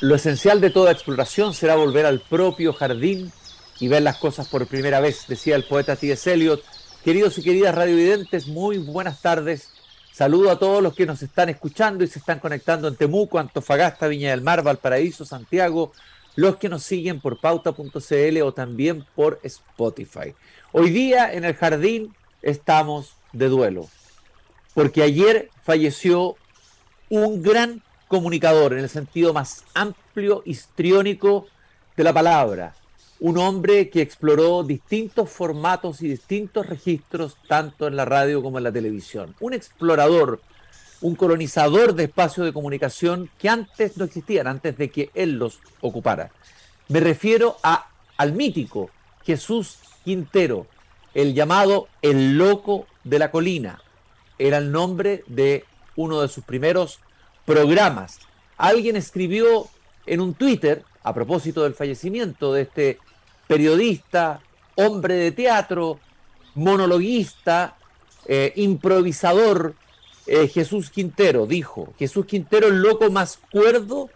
Lo esencial de toda exploración será volver al propio jardín y ver las cosas por primera vez, decía el poeta T.S. Eliot. Queridos y queridas radiovidentes, muy buenas tardes. Saludo a todos los que nos están escuchando y se están conectando en Temuco, Antofagasta, Viña del Mar, Valparaíso, Santiago, los que nos siguen por pauta.cl o también por Spotify. Hoy día en el jardín estamos de duelo, porque ayer falleció un gran comunicador en el sentido más amplio, histriónico de la palabra, un hombre que exploró distintos formatos y distintos registros, tanto en la radio como en la televisión. Un explorador, un colonizador de espacios de comunicación que antes no existían, antes de que él los ocupara. Me refiero a, al mítico Jesús Quintero, el llamado El Loco de la Colina. Era el nombre de uno de sus primeros programas. Alguien escribió en un Twitter, a propósito del fallecimiento de este periodista, hombre de teatro, monologuista, eh, improvisador, eh, Jesús Quintero, dijo, Jesús Quintero el loco más cuerdo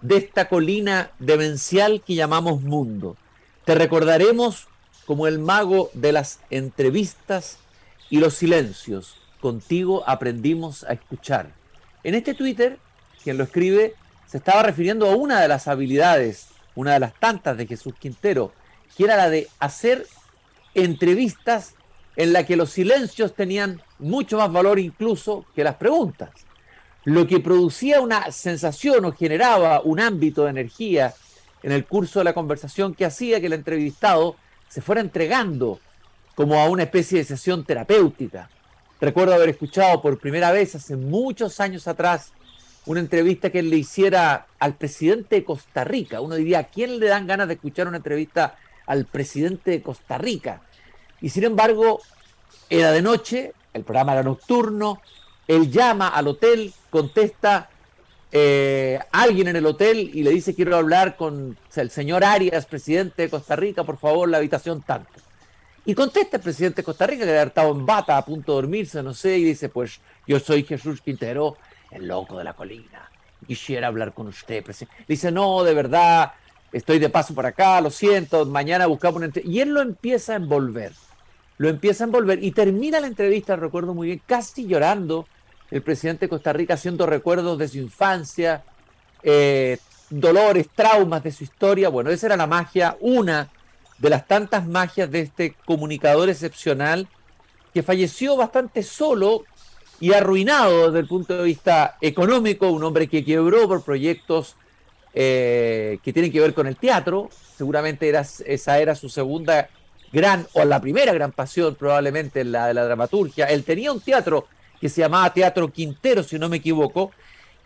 de esta colina demencial que llamamos mundo. Te recordaremos como el mago de las entrevistas y los silencios. Contigo aprendimos a escuchar. En este Twitter, quien lo escribe, se estaba refiriendo a una de las habilidades, una de las tantas de Jesús Quintero, que era la de hacer entrevistas en la que los silencios tenían mucho más valor incluso que las preguntas. Lo que producía una sensación o generaba un ámbito de energía en el curso de la conversación que hacía que el entrevistado se fuera entregando como a una especie de sesión terapéutica. Recuerdo haber escuchado por primera vez hace muchos años atrás una entrevista que él le hiciera al presidente de Costa Rica. Uno diría, ¿a quién le dan ganas de escuchar una entrevista al presidente de Costa Rica. Y sin embargo, era de noche, el programa era nocturno, él llama al hotel, contesta eh, alguien en el hotel y le dice quiero hablar con el señor Arias, presidente de Costa Rica, por favor, la habitación tanto. Y contesta el presidente de Costa Rica, que había estado en bata, a punto de dormirse, no sé, y dice, pues yo soy Jesús Quintero, el loco de la colina. Quisiera hablar con usted, presidente. Dice, no, de verdad, estoy de paso por acá, lo siento, mañana buscamos una Y él lo empieza a envolver, lo empieza a envolver y termina la entrevista, recuerdo muy bien, casi llorando, el presidente de Costa Rica haciendo recuerdos de su infancia, eh, dolores, traumas de su historia. Bueno, esa era la magia, una de las tantas magias de este comunicador excepcional que falleció bastante solo y arruinado desde el punto de vista económico, un hombre que quebró por proyectos eh, que tienen que ver con el teatro. Seguramente era, esa era su segunda gran, o la primera gran pasión probablemente, la de la dramaturgia. Él tenía un teatro que se llamaba Teatro Quintero, si no me equivoco,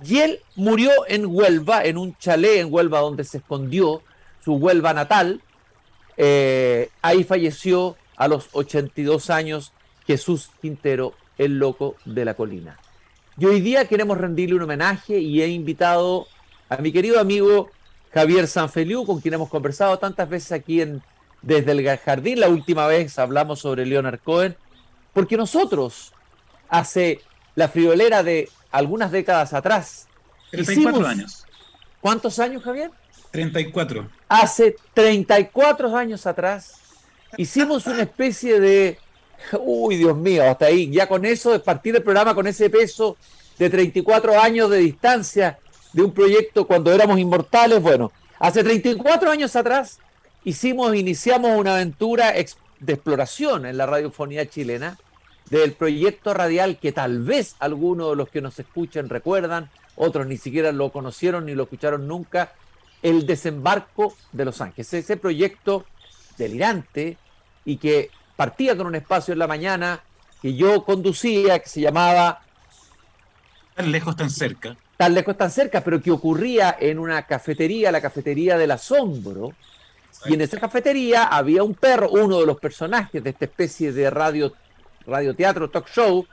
y él murió en Huelva, en un chalet en Huelva donde se escondió su Huelva natal. Eh, ahí falleció a los 82 años Jesús Quintero, el loco de la colina. Y hoy día queremos rendirle un homenaje y he invitado a mi querido amigo Javier Sanfeliu, con quien hemos conversado tantas veces aquí en Desde el Jardín. La última vez hablamos sobre Leonard Cohen, porque nosotros, hace la friolera de algunas décadas atrás, 34 años. ¿Cuántos años, Javier? 34. Hace 34 años atrás hicimos una especie de, uy Dios mío, hasta ahí, ya con eso, de partir el programa con ese peso de 34 años de distancia, de un proyecto cuando éramos inmortales. Bueno, hace 34 años atrás hicimos, iniciamos una aventura de exploración en la radiofonía chilena del proyecto radial que tal vez algunos de los que nos escuchan recuerdan, otros ni siquiera lo conocieron ni lo escucharon nunca, el desembarco de Los Ángeles. Ese proyecto delirante y que partía con un espacio en la mañana que yo conducía, que se llamaba... Tan lejos, tan cerca tan lejos, tan cerca, pero que ocurría en una cafetería, la cafetería del asombro. Y en esa cafetería había un perro, uno de los personajes de esta especie de radio, radioteatro, talk show,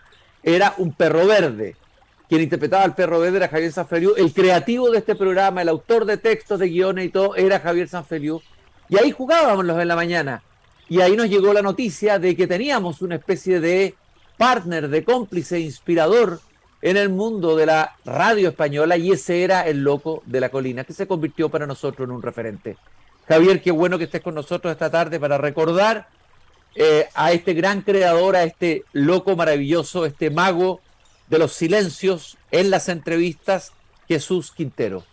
era un perro verde. Quien interpretaba al perro verde era Javier Sanfeliu. El creativo de este programa, el autor de textos, de guiones y todo, era Javier Sanfeliu. Y ahí jugábamos en la mañana. Y ahí nos llegó la noticia de que teníamos una especie de partner, de cómplice, inspirador en el mundo de la radio española y ese era el loco de la colina, que se convirtió para nosotros en un referente. Javier, qué bueno que estés con nosotros esta tarde para recordar eh, a este gran creador, a este loco maravilloso, este mago de los silencios en las entrevistas, Jesús Quintero.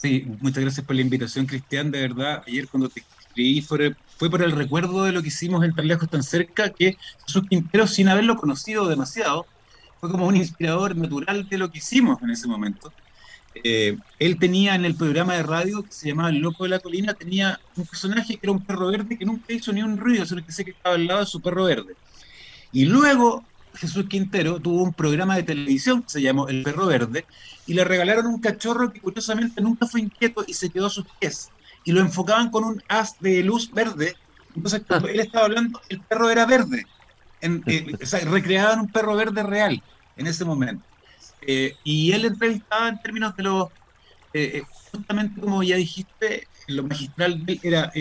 Sí, muchas gracias por la invitación, Cristian. De verdad, ayer cuando te escribí fue, fue por el recuerdo de lo que hicimos en Tan Lejos, Tan Cerca, que Jesús Quintero, sin haberlo conocido demasiado, fue como un inspirador natural de lo que hicimos en ese momento. Eh, él tenía en el programa de radio que se llamaba El Loco de la Colina, tenía un personaje que era un perro verde que nunca hizo ni un ruido, sino que sé que estaba al lado de su perro verde. Y luego Jesús Quintero tuvo un programa de televisión que se llamó El Perro Verde y le regalaron un cachorro que curiosamente nunca fue inquieto y se quedó a sus pies. Y lo enfocaban con un haz de luz verde. Entonces, cuando él estaba hablando, el perro era verde. En, eh, o sea, recreaban un perro verde real en ese momento. Eh, y él entrevistaba en términos de lo, eh, eh, justamente como ya dijiste, lo magistral de él era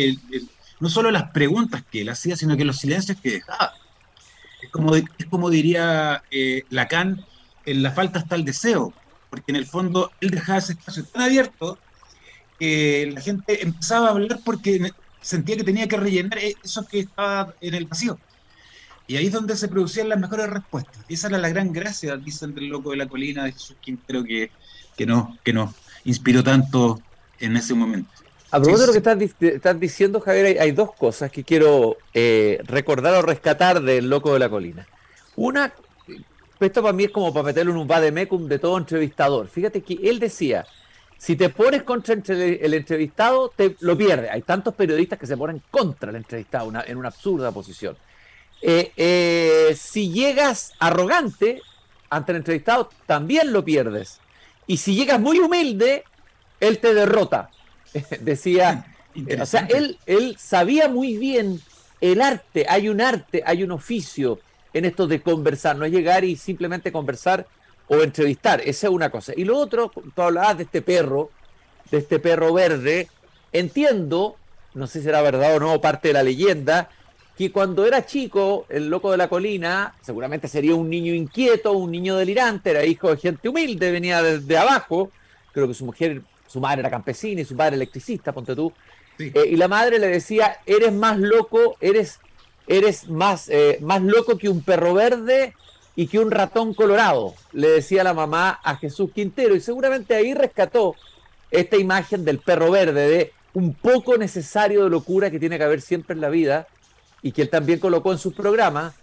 no solo las preguntas que él hacía, sino que los silencios que dejaba. Como, es como diría Lacan, en la falta está el deseo, porque en el fondo él dejaba ese espacio tan abierto que la gente empezaba a hablar porque sentía que tenía que rellenar eso que estaba en el vacío. Y ahí es donde se producían las mejores respuestas. Esa era la gran gracia, dicen del loco de la colina de Jesús Quintero, que, que, no, que nos inspiró tanto en ese momento. A propósito de lo que estás, diciendo, Javier, hay, dos cosas que quiero eh, recordar o rescatar del loco de la colina. Una, esto para mí es como para meterlo en un vademecum de todo entrevistador. Fíjate que él decía, si te pones contra el entrevistado, te lo pierdes. Hay tantos periodistas que se ponen contra el entrevistado en una absurda posición. Eh, eh, si llegas arrogante ante el entrevistado, también lo pierdes. Y si llegas muy humilde, él te derrota. Decía, o sea, él, él sabía muy bien el arte, hay un arte, hay un oficio en esto de conversar, no es llegar y simplemente conversar o entrevistar, esa es una cosa. Y lo otro, tú hablabas de este perro, de este perro verde, entiendo, no sé si será verdad o no, parte de la leyenda, que cuando era chico, el loco de la colina, seguramente sería un niño inquieto, un niño delirante, era hijo de gente humilde, venía desde abajo, creo que su mujer, su madre era campesina y su padre electricista, ponte tú, eh, y la madre le decía, eres más loco, eres, eres más, eh, más loco que un perro verde y que un ratón colorado, le decía la mamá a Jesús Quintero, y seguramente ahí rescató esta imagen del perro verde, de un poco necesario de locura que tiene que haber siempre en la vida, y que él también colocó en sus programas,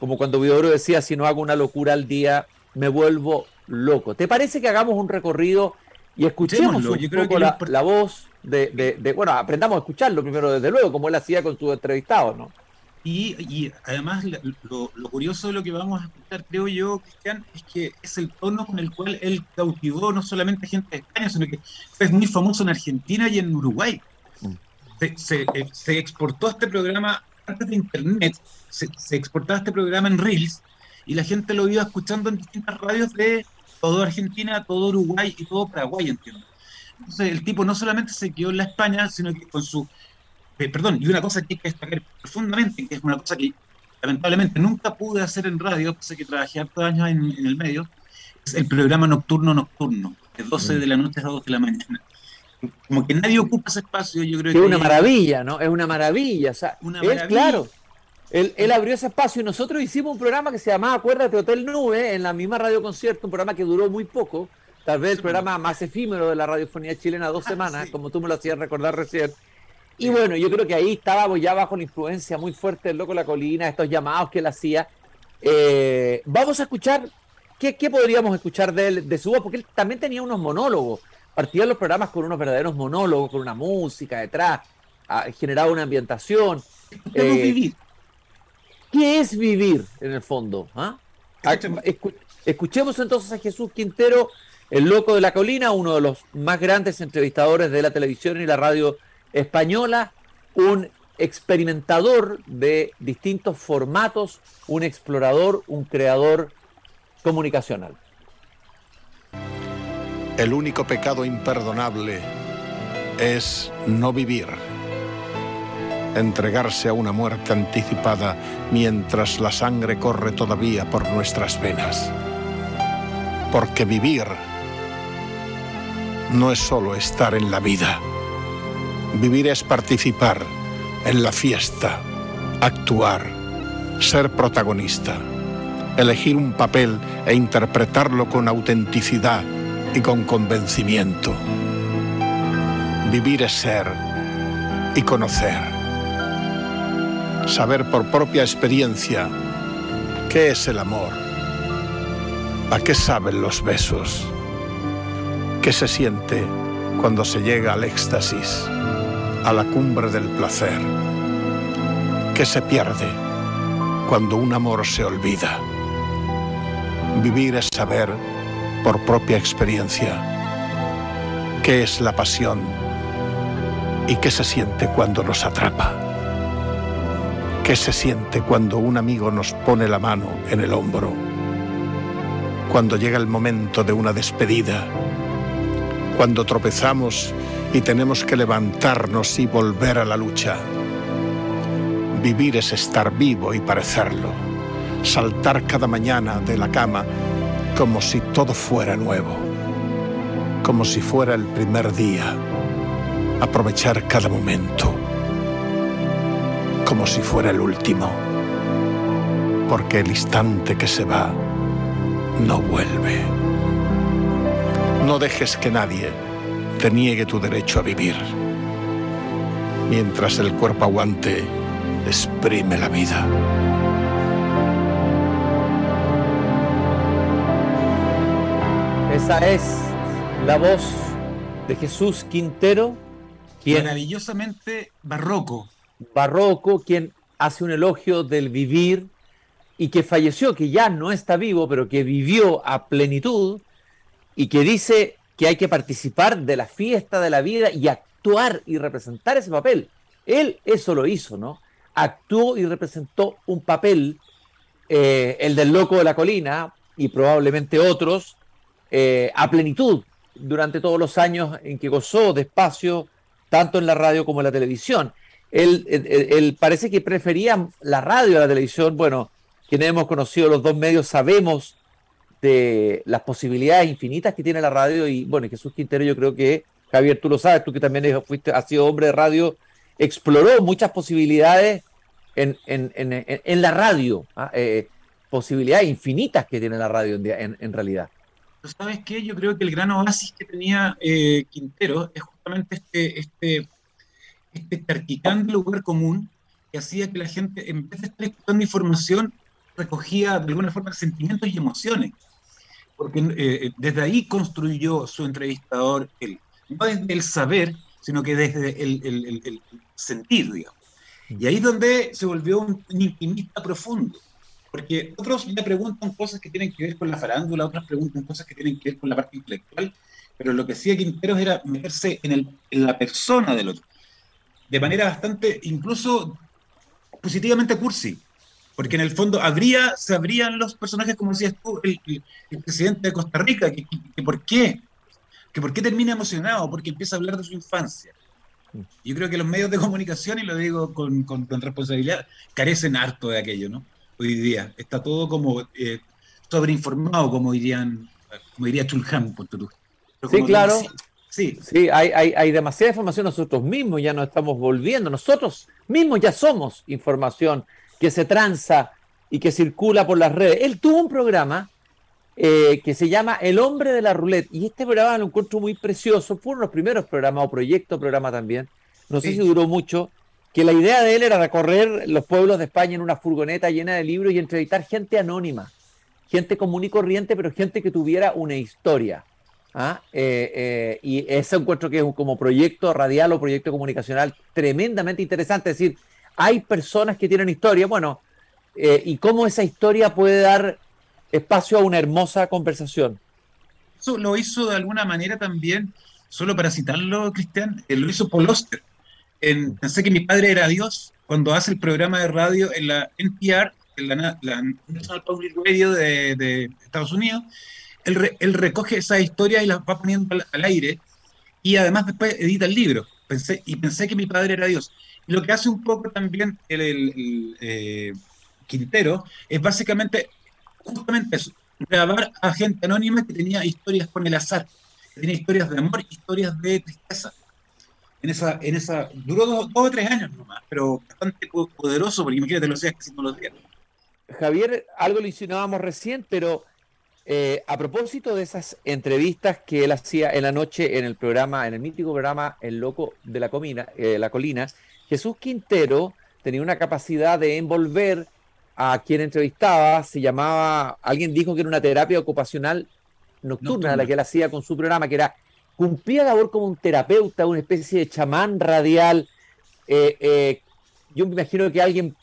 como cuando Vidoro decía, si no hago una locura al día, me vuelvo loco. ¿Te parece que hagamos un recorrido y escuchemos un poco la, voz de, bueno, aprendamos a escucharlo primero, desde luego, como él hacía con sus entrevistados, ¿no? Y, además lo, curioso de lo que vamos a escuchar, creo yo, Cristian, es que es el tono con el cual él cautivó no solamente gente de España, sino que fue muy famoso en Argentina y en Uruguay. Mm. Se, eh, se exportó este programa antes de Internet, se, exportaba este programa en Reels y la gente lo iba escuchando en distintas radios de todo Argentina, todo Uruguay y todo Paraguay, entiendo. Entonces el tipo no solamente se quedó en la España, sino que con su... Eh, perdón, y una cosa que hay que destacar profundamente, que es una cosa que lamentablemente nunca pude hacer en radio, pese que trabajé hartos años en, en, el medio, es el programa nocturno nocturno, de 12 mm. de la noche a 2 de la mañana como que nadie ocupa ese espacio, yo creo que... Es una maravilla, ¿no? Es una maravilla. O sea, él, claro, él, abrió ese espacio y nosotros hicimos un programa que se llamaba Acuérdate Hotel Nube, en la misma radio concierto, un programa que duró muy poco, tal vez el programa más efímero de la radiofonía chilena, dos ah, semanas, como tú me lo hacías recordar recién. Y bueno, yo creo que ahí estábamos ya bajo la influencia muy fuerte del Loco la Colina, estos llamados que él hacía. Eh, vamos a escuchar, ¿qué, podríamos escuchar de, él, de su voz? Porque él también tenía unos monólogos partían los programas con unos verdaderos monólogos, con una música detrás, ah, generaba una ambientación. Eh, vivir. ¿Qué es vivir en el fondo? ¿Ah? escuchemos entonces a Jesús Quintero, el loco de la colina, uno de los más grandes entrevistadores de la televisión y la radio española, un experimentador de distintos formatos, un explorador, un creador comunicacional. El único pecado imperdonable es no vivir, entregarse a una muerte anticipada mientras la sangre corre todavía por nuestras venas. porque vivir no es solo estar en la vida. Vivir es participar en la fiesta, actuar, ser protagonista, elegir un papel e interpretarlo con autenticidad y con convencimiento. Vivir es ser y conocer. Saber por propia experiencia qué es el amor, a qué saben los besos, qué se siente cuando se llega al éxtasis, a la cumbre del placer, qué se pierde cuando un amor se olvida. Vivir es saber por propia experiencia qué es la pasión y qué se siente cuando nos atrapa. ¿Qué se siente cuando un amigo nos pone la mano en el hombro? Cuando llega el momento de una despedida. Cuando tropezamos y tenemos que levantarnos y volver a la lucha. Vivir es estar vivo y parecerlo. Saltar cada mañana de la cama como si todo fuera nuevo. Como si fuera el primer día. Aprovechar cada momento como si fuera el último, porque el instante que se va no vuelve. No dejes que nadie te niegue tu derecho a vivir. Mientras el cuerpo aguante, exprime la vida. Esa es la voz de Jesús Quintero, quien maravillosamente barroco, barroco, quien hace un elogio del vivir y que falleció, que ya no está vivo, pero que vivió a plenitud y que dice que hay que participar de la fiesta de la vida y actuar y representar ese papel. Él eso lo hizo, ¿no? Actuó y representó un papel, eh, el del loco de la colina y probablemente otros, eh, a plenitud durante todos los años en que gozó de espacio, tanto en la radio como en la televisión él, parece que prefería la radio a la televisión. Bueno, quienes hemos conocido los dos medios sabemos de las posibilidades infinitas que tiene la radio y bueno, Jesús Quintero yo creo que, Javier, tú lo sabes, tú que también fuiste, has sido hombre de radio, exploró muchas posibilidades en, la radio, ¿ah? eh, posibilidades infinitas que tiene la radio en, realidad. ¿Sabes qué? Yo creo que el gran oasis que tenía eh, Quintero es justamente este, este este lugar común que hacía que la gente, en vez de estar escuchando información, recogía de alguna forma sentimientos y emociones. Porque eh, desde ahí construyó su entrevistador, el, no desde el saber, sino que desde el, el, el, sentir, digamos. Y ahí es donde se volvió un, intimista profundo. Porque otros le preguntan cosas que tienen que ver con la farándula, otros preguntan cosas que tienen que ver con la parte intelectual, pero lo que hacía Quinteros era meterse en, el, en la persona del otro de manera bastante, incluso positivamente cursi, porque en el fondo habría, se abrían los personajes, como decías tú, el, presidente de Costa Rica, que, por qué, que por qué termina emocionado, porque empieza a hablar de su infancia. Yo creo que los medios de comunicación, y lo digo con, con, responsabilidad, carecen harto de aquello, ¿no? Hoy día está todo como eh, sobreinformado, como dirían, como diría Chulhan, por. Sí, claro. Sí, sí hay, hay, hay, demasiada información. Nosotros mismos, ya nos estamos volviendo, nosotros mismos ya somos información que se tranza y que circula por las redes. Él tuvo un programa eh, que se llama El hombre de la roulette y este programa lo encuentro muy precioso, fue uno de los primeros programas o proyecto programa también, no sé si duró mucho, que la idea de él era recorrer los pueblos de España en una furgoneta llena de libros y entrevistar gente anónima, gente común y corriente, pero gente que tuviera una historia. ¿Ah? Eh, eh, y ese encuentro que es como proyecto radial o proyecto comunicacional tremendamente interesante. Es decir, hay personas que tienen historia, bueno, eh, y cómo esa historia puede dar espacio a una hermosa conversación. Eso lo hizo de alguna manera también, solo para citarlo, Cristian, lo hizo Paul Oster. En, pensé que mi padre era Dios cuando hace el programa de radio en la NPR, en la, National Public Radio de, de Estados Unidos, él, recoge esa historia y las va poniendo al, aire y además después edita el libro. Pensé, y pensé que mi padre era Dios. Lo que hace un poco también el, eh, Quintero es básicamente justamente eso, grabar a gente anónima que tenía historias con el azar, que tenía historias de amor, historias de tristeza. En esa, en esa, duró dos, o tres años nomás, pero bastante poderoso, porque imagínate lo hacías casi todos los días. Javier, algo lo insinuábamos recién, pero eh, a propósito de esas entrevistas que él hacía en la noche en el programa, en el mítico programa El Loco de la, Comina, eh, la Colina, Jesús Quintero tenía una capacidad de envolver a quien entrevistaba, se llamaba, alguien dijo que era una terapia ocupacional nocturna, la que él hacía con su programa, que era, cumplía labor como un terapeuta, una especie de chamán radial. Eh, yo me imagino que alguien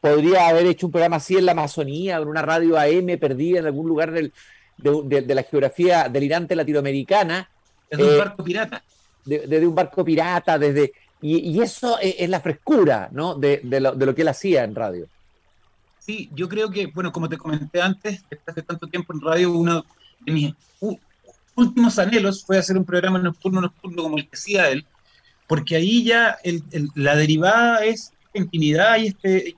podría haber hecho un programa así en la Amazonía, en una radio AM perdida en algún lugar del, de, la geografía delirante latinoamericana. Desde un eh, barco pirata. Desde un barco pirata, desde... Y, eso es, la frescura ¿no? de, lo, de lo que él hacía en radio. Sí, yo creo que, bueno, como te comenté antes, hace tanto tiempo en radio, uno de mis últimos anhelos fue hacer un programa nocturno, nocturno como el que hacía él, porque ahí ya la derivada es intimidad y este,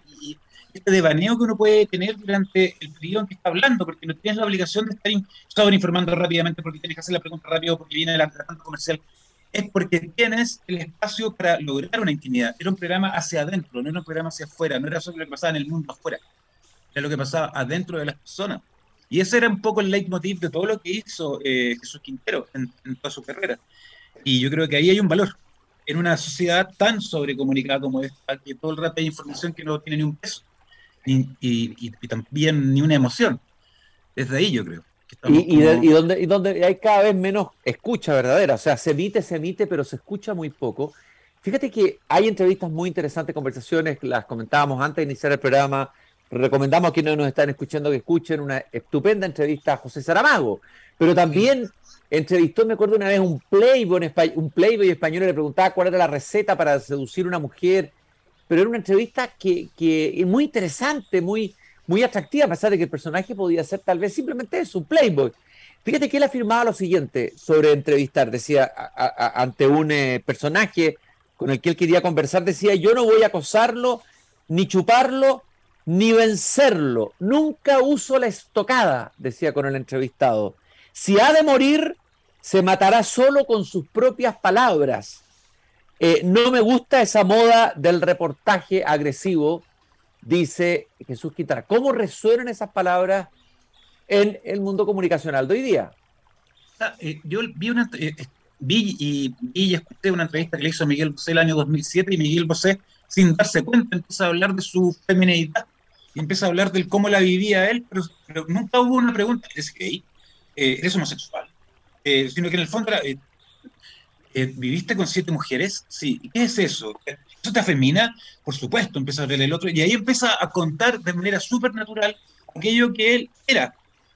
este devaneo que uno puede tener durante el periodo en que está hablando, porque no tienes la obligación de estar in informando rápidamente porque tienes que hacer la pregunta rápido porque viene el tanto comercial. Es porque tienes el espacio para lograr una intimidad. Era un programa hacia adentro, no era un programa hacia afuera, no era solo lo que pasaba en el mundo afuera, era lo que pasaba adentro de las personas. Y ese era un poco el leitmotiv de todo lo que hizo eh, Jesús Quintero en, en toda su carrera. Y yo creo que ahí hay un valor en una sociedad tan sobrecomunicada como esta, que todo el rato hay información que no tiene ni un peso y, también ni una emoción. Desde ahí yo creo. y, y, donde, y donde hay cada vez menos escucha verdadera, o sea, se emite, se emite, pero se escucha muy poco. Fíjate que hay entrevistas muy interesantes, conversaciones, las comentábamos antes de iniciar el programa. Recomendamos a quienes nos están escuchando que escuchen una estupenda entrevista a José Saramago, pero también entrevistó, me acuerdo una vez, un playboy, un playboy español le preguntaba cuál era la receta para seducir a una mujer pero era una entrevista que, que muy interesante, muy, muy atractiva, a pesar de que el personaje podía ser tal vez simplemente eso, un playboy. Fíjate que él afirmaba lo siguiente sobre entrevistar, decía, ante un eh, personaje con el que él quería conversar, decía, yo no voy a acosarlo, ni chuparlo, ni vencerlo. Nunca uso la estocada, decía con el entrevistado. Si ha de morir, se matará solo con sus propias palabras. Eh, no me gusta esa moda del reportaje agresivo, dice Jesús Quintana. ¿Cómo resuenan esas palabras en el mundo comunicacional de hoy día? Ah, eh, yo vi, una, eh, vi, y, escuché una entrevista que le hizo Miguel Bosé el año 2007 y Miguel Bosé, sin darse cuenta, empieza a hablar de su feminidad y empieza a hablar del cómo la vivía él, pero, nunca hubo una pregunta, ¿eres gay? ¿Eres homosexual? sino que en el fondo eh, ¿viviste con siete mujeres? Sí. ¿Qué es eso? ¿Eso te afemina? Por supuesto, empieza a ver el otro. Y ahí empieza a contar de manera súper natural aquello que él era.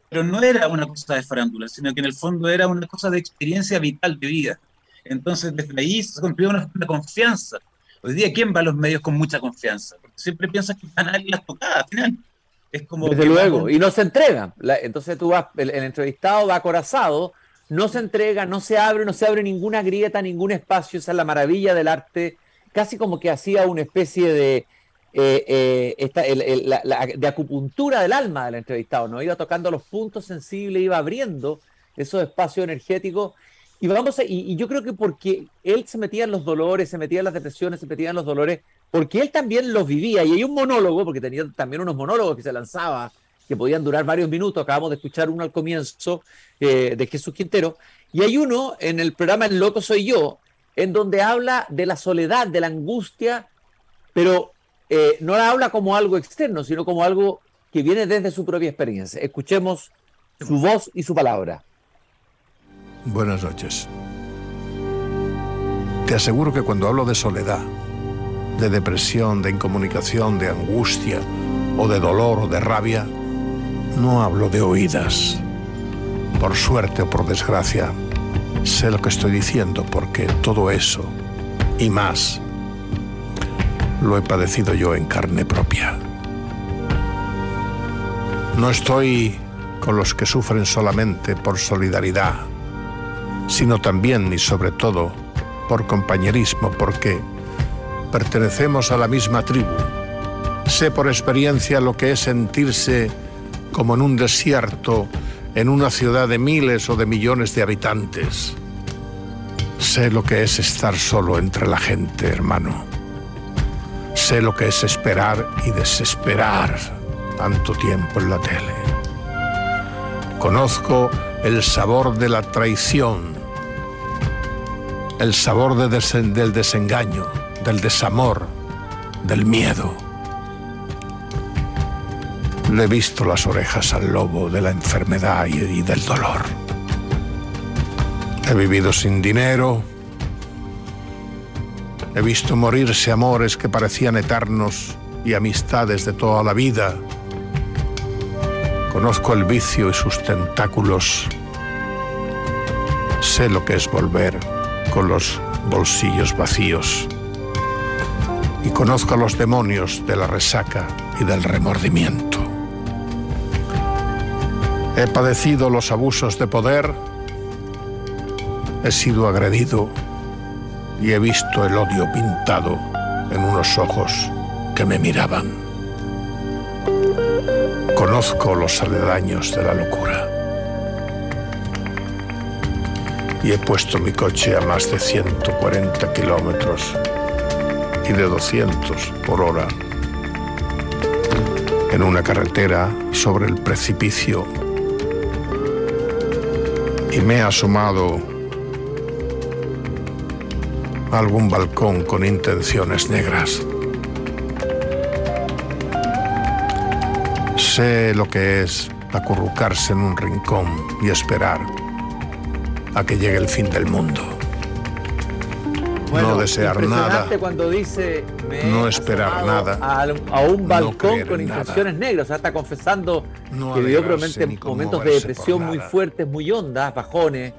Pero no era una cosa de farándula, sino que en el fondo era una cosa de experiencia vital de vida. Entonces, desde ahí se construyó una, confianza. Hoy día, ¿quién va a los medios con mucha confianza? Porque siempre piensas que van a las tocadas, al final. Es como Desde luego, y no se entrega. entonces tú vas, el, el entrevistado va acorazado no se entrega, no se abre, no se abre ninguna grieta, ningún espacio, esa es la maravilla del arte, casi como que hacía una especie de, eh, eh, de acupuntura del alma del entrevistado, ¿no? Iba tocando los puntos sensibles, iba abriendo esos espacios energéticos. Y, vamos y, yo creo que porque él se metía en los dolores, se metía en las depresiones, se metía en los dolores, porque él también los vivía. Y hay un monólogo, porque tenía también unos monólogos que se lanzaba que podían durar varios minutos. Acabamos de escuchar uno al comienzo eh, de Jesús Quintero. Y hay uno en el programa El Loco Soy Yo, en donde habla de la soledad, de la angustia, pero eh, no la habla como algo externo, sino como algo que viene desde su propia experiencia. Escuchemos su voz y su palabra. Buenas noches. Te aseguro que cuando hablo de soledad, de depresión, de incomunicación, de angustia o de dolor o de rabia, no hablo de oídas. Por suerte o por desgracia, sé lo que estoy diciendo porque todo eso y más lo he padecido yo en carne propia. No estoy con los que sufren solamente por solidaridad, sino también y sobre todo por compañerismo, porque pertenecemos a la misma tribu. Sé por experiencia lo que es sentirse como en un desierto, en una ciudad de miles o de millones de habitantes. Sé lo que es estar solo entre la gente, hermano. Sé lo que es esperar y desesperar tanto tiempo en la tele. Conozco el sabor de la traición, el sabor del desengaño, del desamor, del miedo. Le he visto las orejas al lobo de la enfermedad y del dolor. He vivido sin dinero. He visto morirse amores que parecían eternos y amistades de toda la vida. Conozco el vicio y sus tentáculos. Sé lo que es volver con los bolsillos vacíos. Y conozco a los demonios de la resaca y del remordimiento. He padecido los abusos de poder, he sido agredido y he visto el odio pintado en unos ojos que me miraban. Conozco los aledaños de la locura. Y he puesto mi coche a más de 140 kilómetros y de 200 por hora en una carretera sobre el precipicio y me he asomado a algún balcón con intenciones negras. Sé lo que es acurrucarse en un rincón y esperar a que llegue el fin del mundo. no desear nada. cuando dice no esperar nada. A, un balcón con intenciones negras. O sea, está confesando que vivió probablemente momentos de depresión muy fuertes, muy hondas, bajones,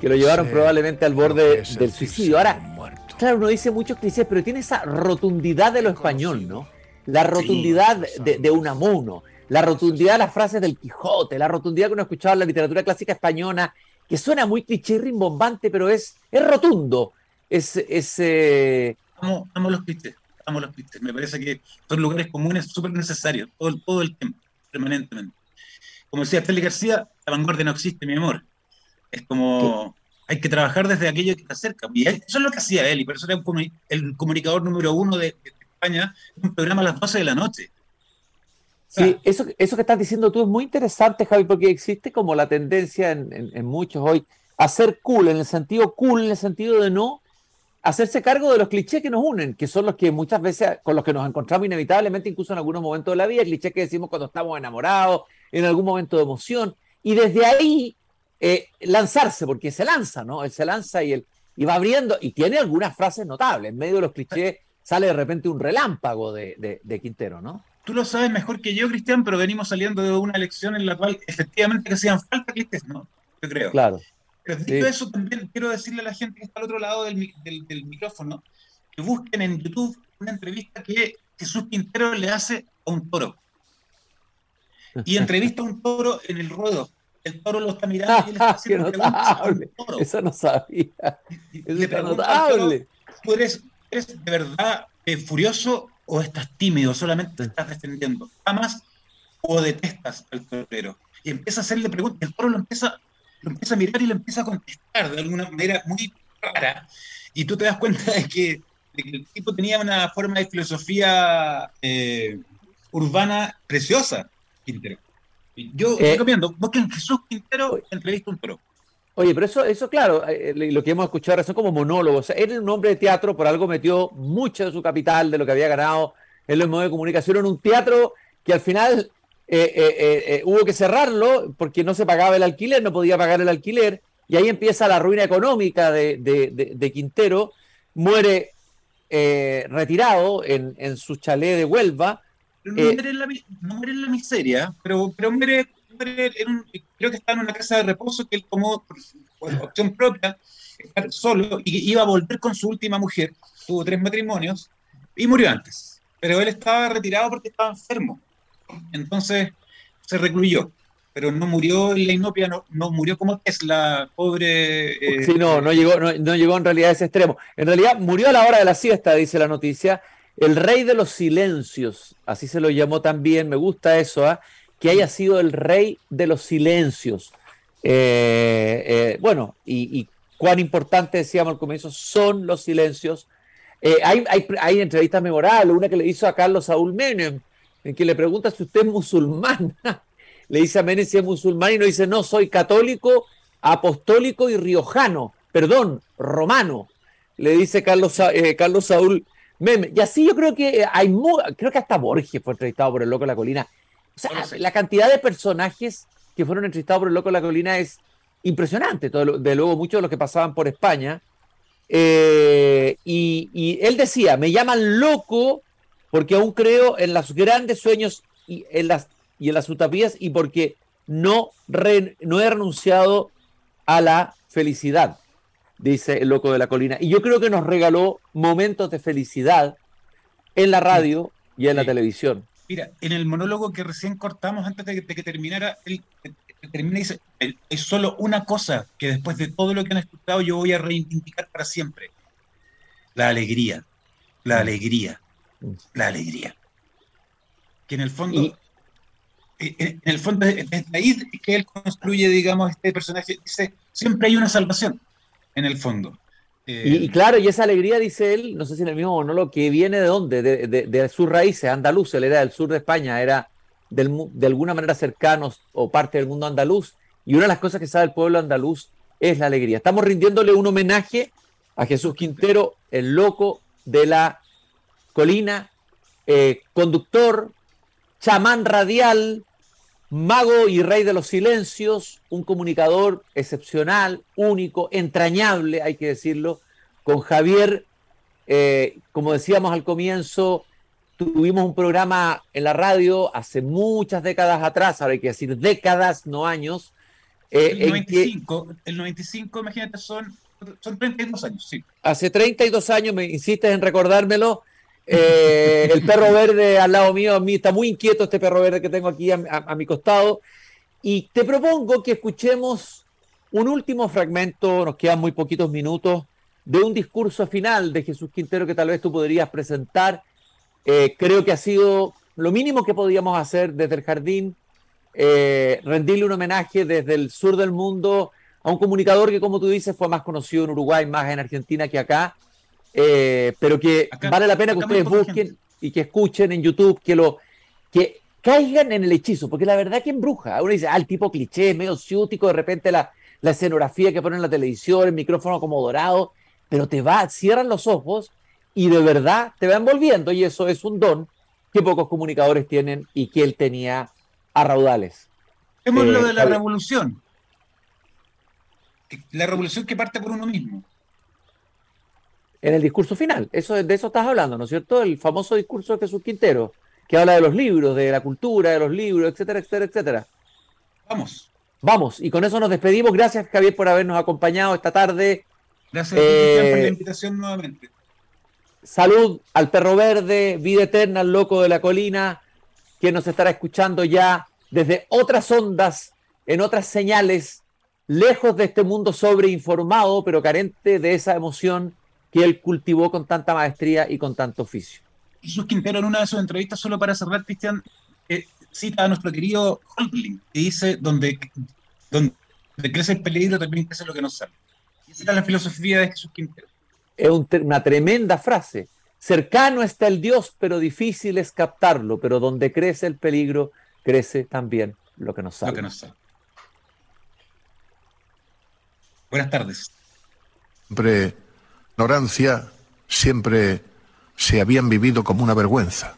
que lo llevaron probablemente al borde del suicidio. Ahora, claro, uno dice muchos clichés, pero tiene esa rotundidad de lo español, ¿no? La rotundidad de, de Unamuno, la rotundidad de las frases del Quijote, la rotundidad que uno escuchaba en la literatura clásica española, que suena muy cliché y rimbombante, pero es, es rotundo. Es, es eh, amo, los clichés, amo los clichés. Me parece que son lugares comunes súper necesarios todo, todo el tiempo permanentemente. Como decía Félix García, la vanguardia no existe, mi amor. Es como, hay que trabajar desde aquello que está cerca. Y eso es lo que hacía él, y por eso era el comunicador número uno de, España, un programa a las 12 de la noche. Sí, eso, eso que estás diciendo tú es muy interesante, Javi, porque existe como la tendencia en, en, muchos hoy a ser cool, en el sentido cool, en el sentido de no hacerse cargo de los clichés que nos unen, que son los que muchas veces con los que nos encontramos inevitablemente, incluso en algunos momentos de la vida, clichés que decimos cuando estamos enamorados, en algún momento de emoción, y desde ahí eh, lanzarse, porque se lanza, ¿no? Él se lanza y, él, y va abriendo, y tiene algunas frases notables, en medio de los clichés sale de repente un relámpago de, de, Quintero, ¿no? Tú lo sabes mejor que yo, Cristian, pero venimos saliendo de una elección en la cual efectivamente hacían falta clichés, ¿no? Yo creo. Claro. Pero dicho eso, también quiero decirle a la gente que está al otro lado del, del, micrófono que busquen en YouTube una entrevista que Jesús Quintero le hace a un toro. Y entrevista a un toro en el ruedo. El toro lo está mirando y él está haciendo preguntas toro. Eso no sabía. Y, le notable. ¿Tú eres, eres, de verdad eh, furioso o estás tímido? Solamente te estás defendiendo. ¿Amas o detestas al torero? Y empieza a hacerle preguntas. El toro lo empieza lo empieza a mirar y lo empieza a contestar de alguna manera muy rara. Y tú te das cuenta de que, el tipo tenía una forma de filosofía eh, urbana preciosa, Quintero. Yo eh, recomiendo, busquen Jesús Quintero, entrevista un pro. Oye, pero eso, eso claro, eh, lo que hemos escuchado son como monólogos. él era un hombre de teatro, por algo metió mucho de su capital, de lo que había ganado en los medios de comunicación, en un teatro que al final eh, eh, eh, hubo que cerrarlo porque no se pagaba el alquiler, no podía pagar el alquiler, y ahí empieza la ruina económica de, Quintero, muere retirado en, su chalet de Huelva. No muere, en la, miseria, pero, pero muere, creo que estaba en una casa de reposo que él tomó por, opción propia, estar solo, y iba a volver con su última mujer, tuvo tres matrimonios, y murió antes. Pero él estaba retirado porque estaba enfermo entonces se recluyó, pero no murió en la inopia, no, no murió como la pobre. Eh, sí, no, no llegó, no, llegó en realidad a ese extremo. En realidad murió a la hora de la siesta, dice la noticia. El rey de los silencios, así se lo llamó también, me gusta eso, ¿ah? que haya sido el rey de los silencios. Eh, eh, bueno, y, cuán importante, decíamos al comienzo, son los silencios. Hay, hay, hay, entrevistas memorables, una que le hizo a Carlos Saúl Menem, en que le pregunta si usted es musulmán. le dice a Menem si es musulmán y no dice, no, soy católico, apostólico y riojano, perdón, romano. Le dice Carlos, Carlos Saúl Menem. Y así yo creo que hay, creo que hasta Borges fue entrevistado por el Loco de la Colina. O sea, la cantidad de personajes que fueron entrevistados por el Loco de la Colina es impresionante. Todo, de luego, muchos de los que pasaban por España. Eh, y, él decía: Me llaman loco porque aún creo en los grandes sueños y en las, y en las utopías y porque no, no he renunciado a la felicidad, dice el Loco de la Colina. Y yo creo que nos regaló momentos de felicidad en la radio y en la televisión. Mira, en el monólogo que recién cortamos antes de que, terminara, él, termina y dice, es solo una cosa que después de todo lo que han escuchado yo voy a reivindicar para siempre. La alegría, la mm. alegría. La alegría. Que en el fondo, eh, en el fondo es ahí que él construye, digamos, este personaje, dice, siempre hay una salvación, en el fondo. Y, claro, y esa alegría, dice él, no sé si en el mismo monólogo, que viene de dónde, de, de, sus raíces, andaluz, él era del sur de España, era de alguna manera cercanos o parte del mundo andaluz, y una de las cosas que sabe el pueblo andaluz es la alegría. Estamos rindiéndole un homenaje a Jesús Quintero, el loco de la colina, eh, conductor, chamán radial, mago y rey de los silencios, un comunicador excepcional, único, entrañable, hay que decirlo, con Javier, eh, como decíamos al comienzo, tuvimos un programa en la radio hace muchas décadas atrás, ahora hay que decir décadas, no años. Eh, el, 95, el 95, imagínate, son, son 32 años, sí. Hace 32 años, me insistes en recordármelo, eh, el perro verde al lado mío, a mí está muy inquieto este perro verde que tengo aquí a, mi costado. Y te propongo que escuchemos un último fragmento, nos quedan muy poquitos minutos, de un discurso final de Jesús Quintero que tal vez tú podrías presentar. Eh, creo que ha sido lo mínimo que podíamos hacer desde el jardín, eh, rendirle un homenaje desde el sur del mundo a un comunicador que, como tú dices, fue más conocido en Uruguay, más en Argentina que acá, eh, pero que vale la pena que ustedes busquen y que escuchen en YouTube, que lo que caigan en el hechizo, porque la verdad que embruja. Uno dice, ah, el tipo cliché, medio ciútico, de repente la, la escenografía que ponen en la televisión, el micrófono como dorado, pero te va, cierran los ojos y de verdad te va envolviendo, y eso es un don que pocos comunicadores tienen y que él tenía a raudales. Vemos lo eh, de la revolución. La revolución que parte por uno mismo en el discurso final. Eso, de eso estás hablando, ¿no es cierto? El famoso discurso de Jesús Quintero, que habla de los libros, de la cultura, de los libros, etcétera, etcétera, etcétera. Vamos. Vamos, y con eso nos despedimos. Gracias, Javier, por habernos acompañado esta tarde. Gracias eh, por la invitación nuevamente. Salud al perro verde, vida eterna al loco de la colina, que nos estará escuchando ya desde otras ondas, en otras señales, lejos de este mundo sobreinformado, pero carente de esa emoción que él cultivó con tanta maestría y con tanto oficio. Jesús Quintero en una de sus entrevistas, solo para cerrar, Cristian, eh, cita a nuestro querido Holtling, que dice, donde, donde crece el peligro, también crece lo que no sale. Y esa es la filosofía de Jesús Quintero. Es una tremenda frase. Cercano está el Dios, pero difícil es captarlo, pero donde crece el peligro, crece también lo que nos sale. Lo que nos sale. Buenas tardes. Siempre ignorancia siempre se habían vivido como una vergüenza.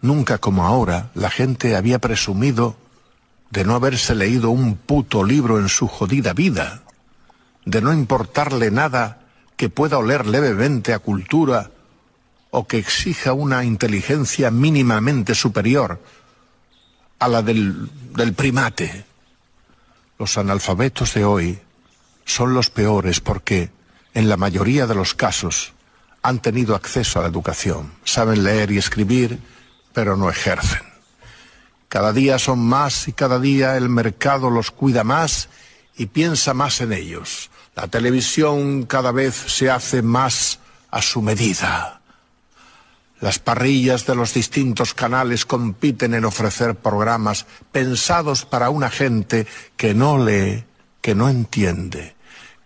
Nunca como ahora la gente había presumido de no haberse leído un puto libro en su jodida vida, de no importarle nada que pueda oler levemente a cultura o que exija una inteligencia mínimamente superior a la del, del primate. Los analfabetos de hoy son los peores porque en la mayoría de los casos, han tenido acceso a la educación, saben leer y escribir, pero no ejercen. Cada día son más y cada día el mercado los cuida más y piensa más en ellos. La televisión cada vez se hace más a su medida. Las parrillas de los distintos canales compiten en ofrecer programas pensados para una gente que no lee, que no entiende,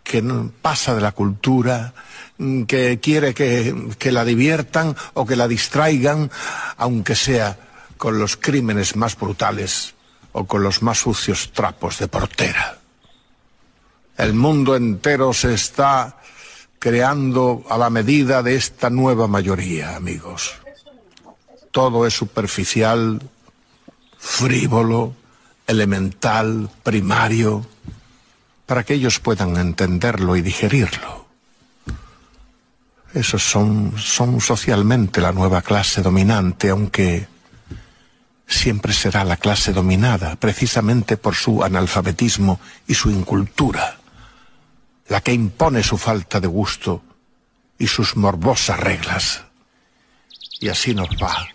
que pasa de la cultura, mm, que quiere que, que la diviertan o que la distraigan, aunque sea con los crímenes más brutales o con los más sucios trapos de portera. El mundo entero se está creando a la medida de esta nueva mayoría, amigos. Todo es superficial, frívolo, elemental, primario, para que ellos puedan entenderlo y digerirlo. Esos son, son socialmente la nueva clase dominante, aunque siempre será la clase dominada, precisamente por su analfabetismo y su incultura la que impone su falta de gusto y sus morbosas reglas. Y así nos va